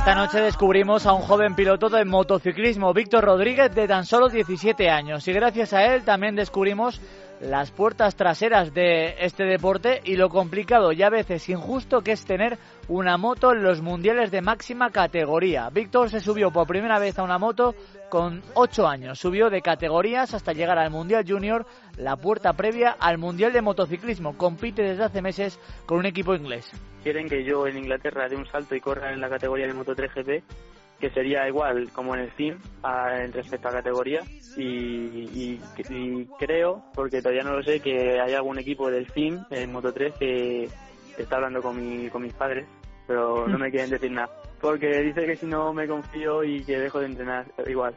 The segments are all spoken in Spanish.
Esta noche descubrimos a un joven piloto de motociclismo, Víctor Rodríguez, de tan solo 17 años. Y gracias a él también descubrimos las puertas traseras de este deporte y lo complicado y a veces injusto que es tener una moto en los mundiales de máxima categoría. Víctor se subió por primera vez a una moto con 8 años. Subió de categorías hasta llegar al Mundial Junior, la puerta previa al Mundial de Motociclismo. Compite desde hace meses con un equipo inglés. Quieren que yo en Inglaterra dé un salto y corra en la categoría de Moto 3 GP que sería igual como en el FIM en respecto a categoría y, creo, porque todavía no lo sé, que hay algún equipo del FIM en Moto 3 que está hablando con, mi, con mis padres, pero no me quieren decir nada, porque dice que si no me confío y que dejo de entrenar igual.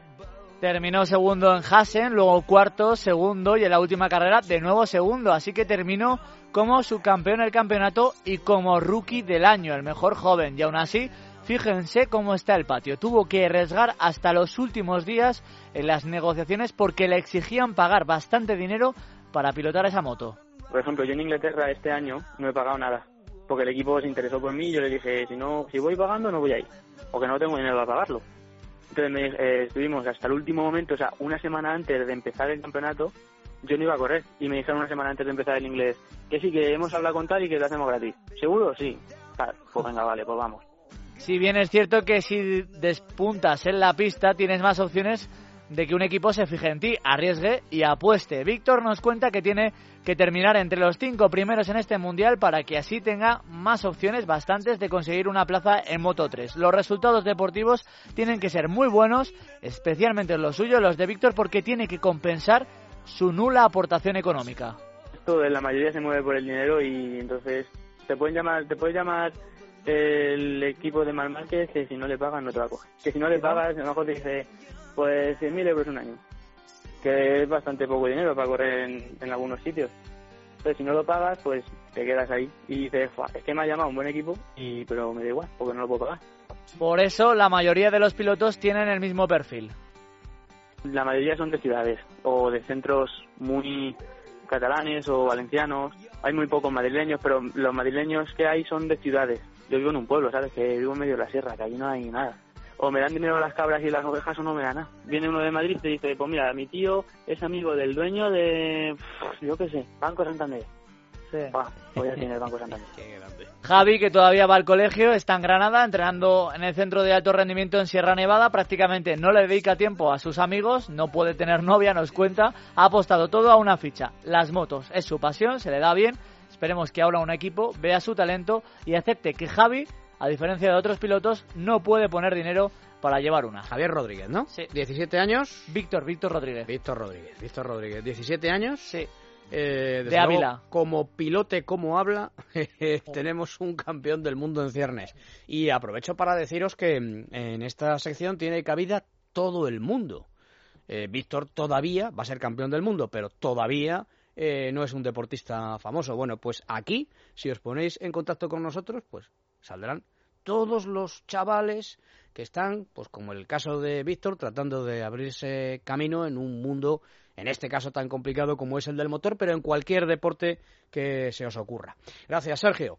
Terminó segundo en Hassen, luego cuarto, segundo y en la última carrera de nuevo segundo, así que terminó como subcampeón del campeonato y como rookie del año, el mejor joven, y aún así Fíjense cómo está el patio. Tuvo que arriesgar hasta los últimos días en las negociaciones porque le exigían pagar bastante dinero para pilotar esa moto. Por ejemplo, yo en Inglaterra este año no he pagado nada porque el equipo se interesó por mí y yo le dije, si no, si voy pagando no voy a ir, porque no tengo dinero para pagarlo. Entonces eh, estuvimos hasta el último momento, o sea, una semana antes de empezar el campeonato, yo no iba a correr y me dijeron una semana antes de empezar el inglés que sí, que hemos hablado con tal y que lo hacemos gratis. ¿Seguro? Sí. pues venga, vale, pues vamos. Si bien es cierto que si despuntas en la pista tienes más opciones de que un equipo se fije en ti, arriesgue y apueste. Víctor nos cuenta que tiene que terminar entre los cinco primeros en este mundial para que así tenga más opciones, bastantes, de conseguir una plaza en Moto 3. Los resultados deportivos tienen que ser muy buenos, especialmente los suyos, los de Víctor, porque tiene que compensar su nula aportación económica. La mayoría se mueve por el dinero y entonces te pueden llamar, te puedes llamar el equipo de Marmárquez que si no le pagan no te va a coger. Que si no le pagas, a lo mejor te dice, pues 100.000 euros un año. Que es bastante poco dinero para correr en, algunos sitios. Entonces, si no lo pagas, pues te quedas ahí y dices, es que me ha llamado un buen equipo, y pero me da igual, porque no lo puedo pagar. Por eso, la mayoría de los pilotos tienen el mismo perfil. La mayoría son de ciudades o de centros muy catalanes o valencianos. Hay muy pocos madrileños, pero los madrileños que hay son de ciudades yo vivo en un pueblo, ¿sabes? Que vivo en medio de la sierra, que ahí no hay nada. O me dan dinero las cabras y las ovejas o no me dan nada. Viene uno de Madrid y te dice, pues mira, mi tío es amigo del dueño de, yo qué sé, Banco Santander. Sí. voy a tener Banco Santander. Javi, que todavía va al colegio, está en Granada, entrenando en el centro de alto rendimiento en Sierra Nevada. Prácticamente no le dedica tiempo a sus amigos, no puede tener novia, nos cuenta. Ha apostado todo a una ficha. Las motos es su pasión, se le da bien Esperemos que ahora un equipo vea su talento y acepte que Javi, a diferencia de otros pilotos, no puede poner dinero para llevar una. Javier Rodríguez, ¿no? Sí. 17 años. Víctor, Víctor Rodríguez. Víctor Rodríguez, Víctor Rodríguez. 17 años. Sí. Eh, de Ávila. como pilote, como habla, tenemos un campeón del mundo en ciernes. Y aprovecho para deciros que mm, en esta sección tiene cabida todo el mundo. Eh, Víctor todavía va a ser campeón del mundo, pero todavía eh, no es un deportista famoso. Bueno, pues aquí, si os ponéis en contacto con nosotros, pues saldrán todos los chavales que están, pues como el caso de Víctor, tratando de abrirse camino en un mundo, en este caso tan complicado como es el del motor, pero en cualquier deporte que se os ocurra. Gracias, Sergio.